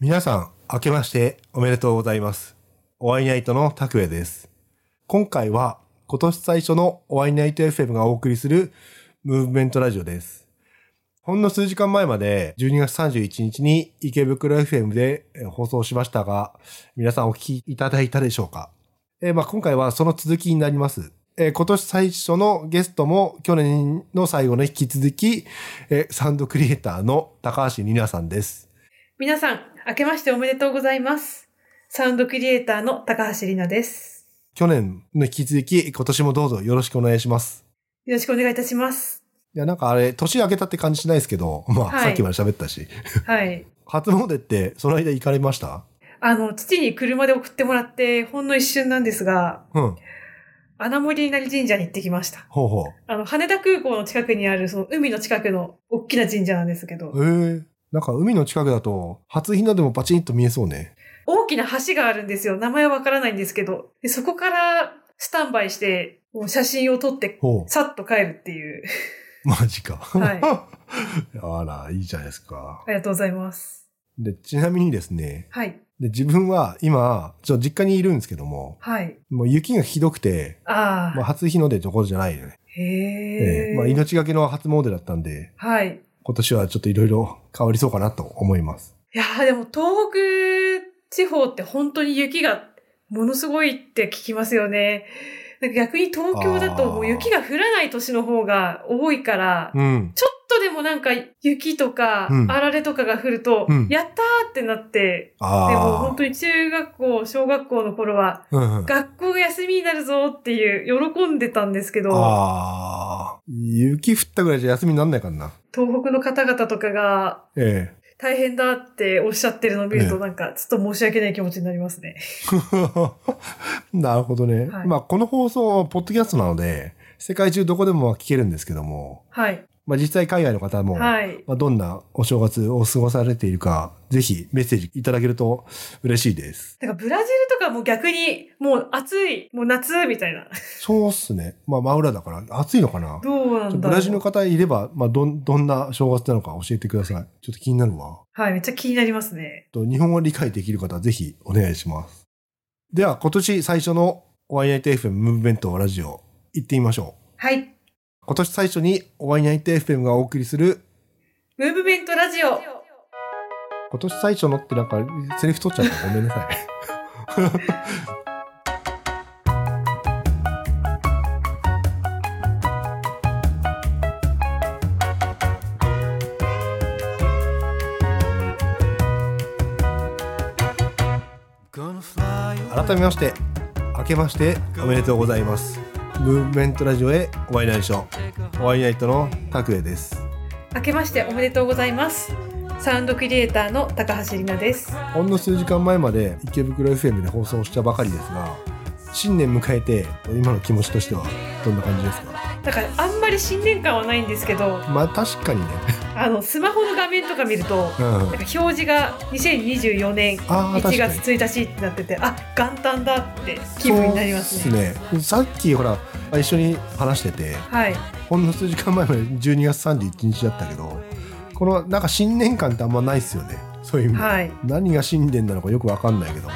皆さん、明けましておめでとうございます。お会いナイトの拓也です。今回は今年最初のお会いナイト FM がお送りするムーブメントラジオです。ほんの数時間前まで12月31日に池袋 FM で放送しましたが、皆さんお聞きいただいたでしょうか？えーまあ今回はその続きになります。えー今年最初のゲストも去年の最後の引き続き、えーサウンドクリエイターの高橋里奈さんです。皆さん、明けましておめでとうございます。サウンドクリエイターの高橋里奈です。去年の引き続き、今年もどうぞよろしくお願いします。よろしくお願いいたします。いや、なんかあれ、年明けたって感じしないですけど、まあ、はいさっきまで喋ったし。はい。初詣って、その間行かれました？あの、父に車で送ってもらって、ほんの一瞬なんですが、うん。穴守稲荷神社に行ってきました。ほうほあの、羽田空港の近くにある、その海の近くの大きな神社なんですけど、う。ええなんか海の近くだと、初日の出もパチンと見えそうね。大きな橋があるんですよ。名前はわからないんですけど、でそこからスタンバイして、もう写真を撮って、ほさっと帰るっていう。う。マジか。はい あら、いいじゃないですかあ。りがとうございます。で、ちなみにですね、はい。で自分は今、ちょっと実家にいるんですけども、はい。もう雪がひどくて、ああ。まあ、初日の出どころじゃないよね。へえ。ええまあ、命がけの初詣だったんで、はい。今年はちょっといろいろ変わりそうかなと思います。いやーでも東北地方って本当に雪がものすごいって聞きますよね。逆に東京だともう雪が降らない年の方が多いから、うん。ちょっとでもなんか雪とかうんあられとかが降ると、うんやったーってなって、ああ。でも本当に中学校、小学校の頃は、うんうん。学校が休みになるぞっていう喜んでたんですけど、ああ。雪降ったぐらいじゃ休みになんないからな。東北の方々とかがえ大変だっておっしゃってるのを見るとええなんかちょっと申し訳ない気持ちになりますね。え。なるほどね。はいまあ、この放送はポッドキャストなので、世界中どこでも聞けるんですけども、はい。まあ、実際海外の方も、はい。まあ、どんなお正月を過ごされているか、ぜひメッセージいただけると嬉しいです。なんかブラジルとかも逆にもう暑い、もう夏みたいな。そうっすね。まあ、真裏だから暑いのかな。どうなんだ。ブラジルの方いれば、まあ、どん、どんな正月なのか教えてください。ちょっと気になるわ。はい、めっちゃ気になりますね。と日本語を理解できる方はぜひお願いします。では、今年最初のおワイナイト FM ムーブメントラジオ行ってみましょう。はい。今年最初におワイナイト FM がお送りするムーブメントラジオ。今年最初のってなんかセリフ取っちゃったごめんなさい。改めまして明けましておめでとうございますムーブメントラジオへお会いナイトお会いナイトの拓也です明けましておめでとうございます。サウンドクリエイターの高橋里奈です。ほんの数時間前まで池袋 FM で放送したばかりですが新年迎えて今の気持ちとしてはどんな感じですか？だからあんまり新年感はないんですけど、まあ確かにね、あの、スマホの画面とか見ると、うん。なんか表示が2024年1あー確かに。月1日ってなってて、あ、元旦だって気分になりますそうね。ね。さっきほら一緒に話しててはい。ほんの数時間前まで12月31日だったけどこのなんか新年感ってあんまないっすよね。そういう意味で、はい。何が新年なのかよくわかんないけども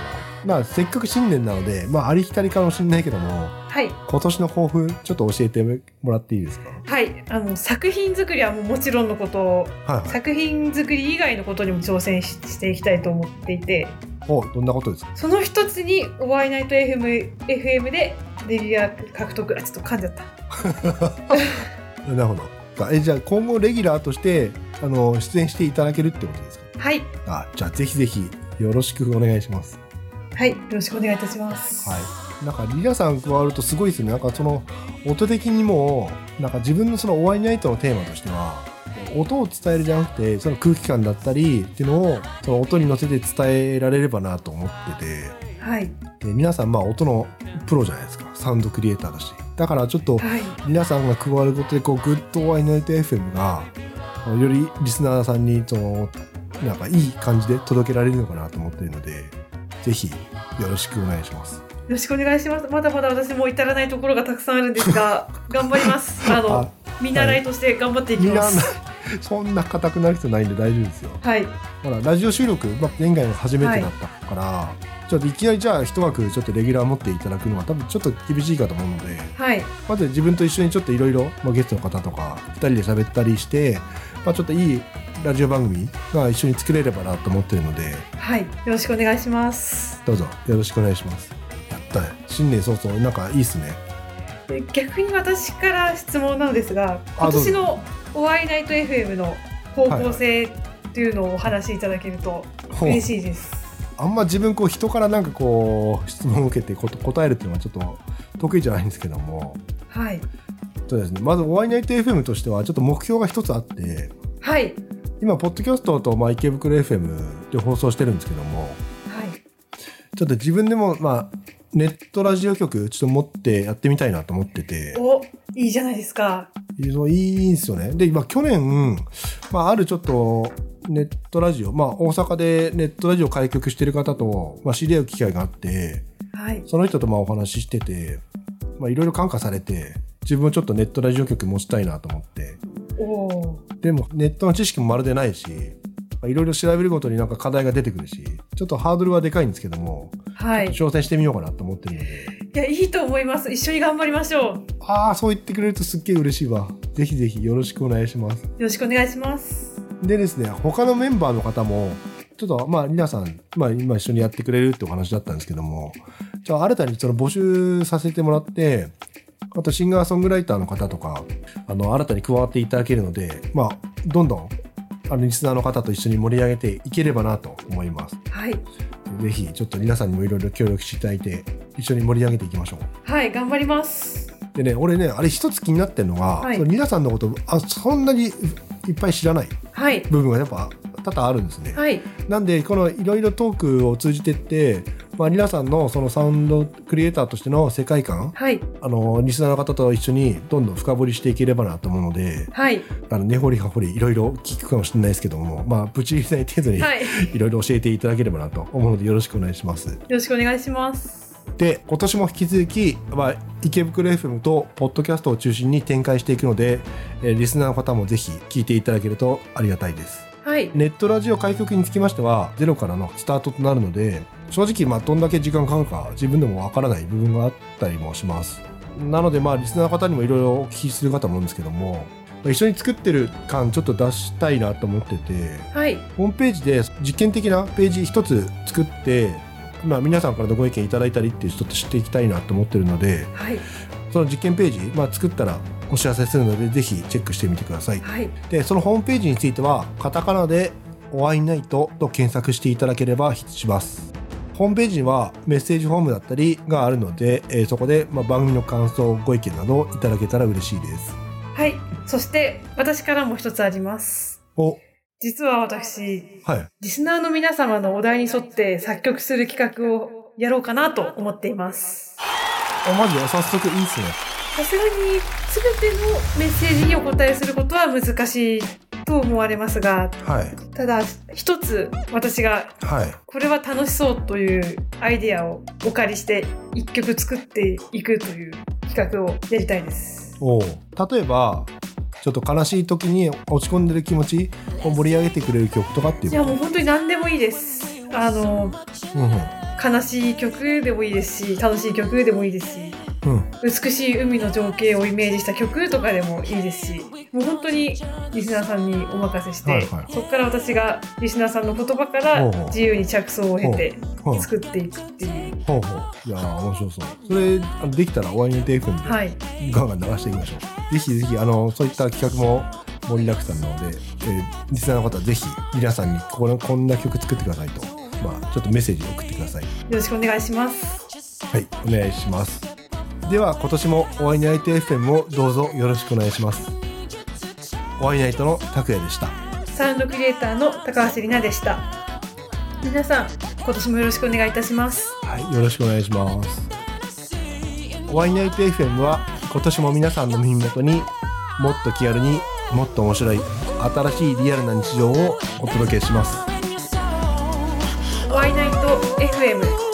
まあせっかく新年なのでまあありきたりかもしれないけどもはい。今年の抱負ちょっと教えてもらっていいですか？はい。あの、作品作りはもうもちろんのこと、はいはい作品作り以外のことにも挑戦ししていきたいと思っていて、おどんなことですか？その一つに、おワイナイト FM, FM でレギュラー獲得、あ、ちょっと噛んじゃった。なるほどえじゃあ今後レギュラーとしてあの出演していただけるってことですか？はい。あじゃあぜひぜひよろしくお願いしますはい。よろしくお願いいたします。はいなんかリラさん加わるとすごいですねなんかその音的にもなんか自分のそのお会いナイトのテーマとしては音を伝えるじゃなくてその空気感だったりっていうのをその音に乗せて伝えられればなと思っててはい。で皆さんまあ音のプロじゃないですかサウンドクリエイターだしだからちょっとはい。皆さんが加わることでこうグッドワイナイト FM がよりリスナーさんにそのなんかいい感じで届けられるのかなと思っているのでぜひよろしくお願いします。よろしくお願いします。まだまだ私も至らないところがたくさんあるんですが、頑張ります。あの、あ見習いとして頑張っていきます。そんな硬くなる必要ないんで大丈夫ですよはい。ほらラジオ収録、まあ、前回が初めてだったから、ちょっといきなりじゃあ一枠ちょっとレギュラー持っていただくのは多分ちょっと厳しいかと思うのではい。まず自分と一緒にちょっといろいろゲストの方とか2人で喋ったりして、まあ、ちょっといいラジオ番組が一緒に作れればなと思ってるのではい。よろしくお願いします。どうぞよろしくお願いしますやったね新年早々なんかいいっすねで逆に私から質問なのですが、あ今年のお会いナイト FM の方向性っていうのをお話しいただけると嬉しいです。あんま自分こう人からなんかこう質問を受けて答えるっていうのはちょっと得意じゃないんですけどもはい。そうですねまずお会いナイト FM としてはちょっと目標が一つあってはい。今ポッドキャストと、まあ、池袋 FM で放送してるんですけどもはい。ちょっと自分でもまあネットラジオ局ちょっと持ってやってみたいなと思っててお、いいじゃないですか。いいんですよねで今去年、まあ、あるちょっとネットラジオまあ大阪でネットラジオ開局してる方と、まあ、知り合う機会があってはい。その人とまあお話ししててまあいろいろ感化されて自分もちょっとネットラジオ局持ちたいなと思ってでもネットの知識もまるでないしまあいろいろ調べるごとになんか課題が出てくるしちょっとハードルはでかいんですけども、はい。い挑戦してみようかなと思ってるのでや、いいと思います。一緒に頑張りましょう。よああそう言ってくれるとすっげえ嬉しいわぜひぜひよろしくお願いしますろしくお願いします。でですね他のメンバーの方もちょっとまあ皆さん、まあ、今一緒にやってくれるってお話だったんですけどもじゃあ新たにその募集させてもらってあとシンガーソングライターの方とかあの新たに加わっていただけるのでまあどんどんあのリスナーの方と一緒に盛り上げていければなと思いますはい。ぜひちょっと皆さんにもいろいろ協力していただいて一緒に盛り上げていきましょうはい、頑張ります。でね俺ねあれ一つ気になってるのが、はいその皆さんのことあそんなにいっぱい知らないはい。部分がやっぱ多々あるんですね、はい。なんでこのいろいろトークを通じてって、まあ、皆さんのそのサウンドクリエイターとしての世界観はい。あのリスナーの方と一緒にどんどん深掘りしていければなと思うのではい。あの根掘り葉掘りいろいろ聞くかもしれないですけどもまあぶち入れない程度にはい。ろいろ教えていただければなと思うのでよろしくお願いします。ろしくお願いします。で今年も引き続き、まあ、池袋 FM とポッドキャストを中心に展開していくので、えーリスナーの方もぜひ聞いていただけるとありがたいです。はい。ネットラジオ開局につきましてはゼロからのスタートとなるので正直まあどんだけ時間かかるか自分でもわからない部分があったりもしますなのでまあリスナーの方にもいろいろお聞きするかと思うんですけども一緒に作ってる感ちょっと出したいなと思っててはい。ホームページで実験的なページ一つ作ってまあ皆さんからのご意見いただいたりっていうちょっと知っていきたいなと思ってるのではい。その実験ページ、まあ、作ったらお知らせするのでぜひチェックしてみてくださいはい。でそのホームページについてはカタカナで「お会いナイト」と検索していただければヒットしますホームページにはメッセージフォームだったりがあるので、えーそこで、まあ、番組の感想ご意見などいただけたら嬉しいですはい。そして、私からも一つあります。お実は私、はいリスナーの皆様のお題に沿って作曲する企画をやろうかなと思っています。あマジ？で早速いいっすねさすがに全てのメッセージにお答えすることは難しいと思われますが、はい。ただ一つ私がはい。これは楽しそうというアイデアをお借りして一曲作っていくという企画をやりたいです。おう。例えばちょっと悲しい時に落ち込んでる気持ちを盛り上げてくれる曲とかっていういやもう本当に何でもいいです。あの、うんうん。悲しい曲でもいいですし、楽しい曲でもいいですし、うん美しい海の情景をイメージした曲とかでもいいですし、もう本当にリスナーさんにお任せして、はいはいそこから私がリスナーさんの言葉から自由に着想を経てうん作っていくっていう。ほうほういやー面白そうそれあのできたらお会いにテープではい。ガンガン流していきましょう。ぜひぜひ、あの、そういった企画も盛りだくさんなので、えーリスナーの方はぜひ、皆さんにこのこんな曲作ってくださいと、まあ、ちょっとメッセージを送ってください。よろしくお願いします。はい、お願いします。では、今年もお会いナイト FM をどうぞよろしくお願いします。お会いナイトの拓也でした。サウンドクリエイターの高橋里奈でした。皆さん、今年もよろしくお願いいたします。はい、よろしくお願いします。お会いナイト FM は今年も皆さんの耳元にもっと気軽にもっと面白い新しいリアルな日常をお届けします。ワイナイト FM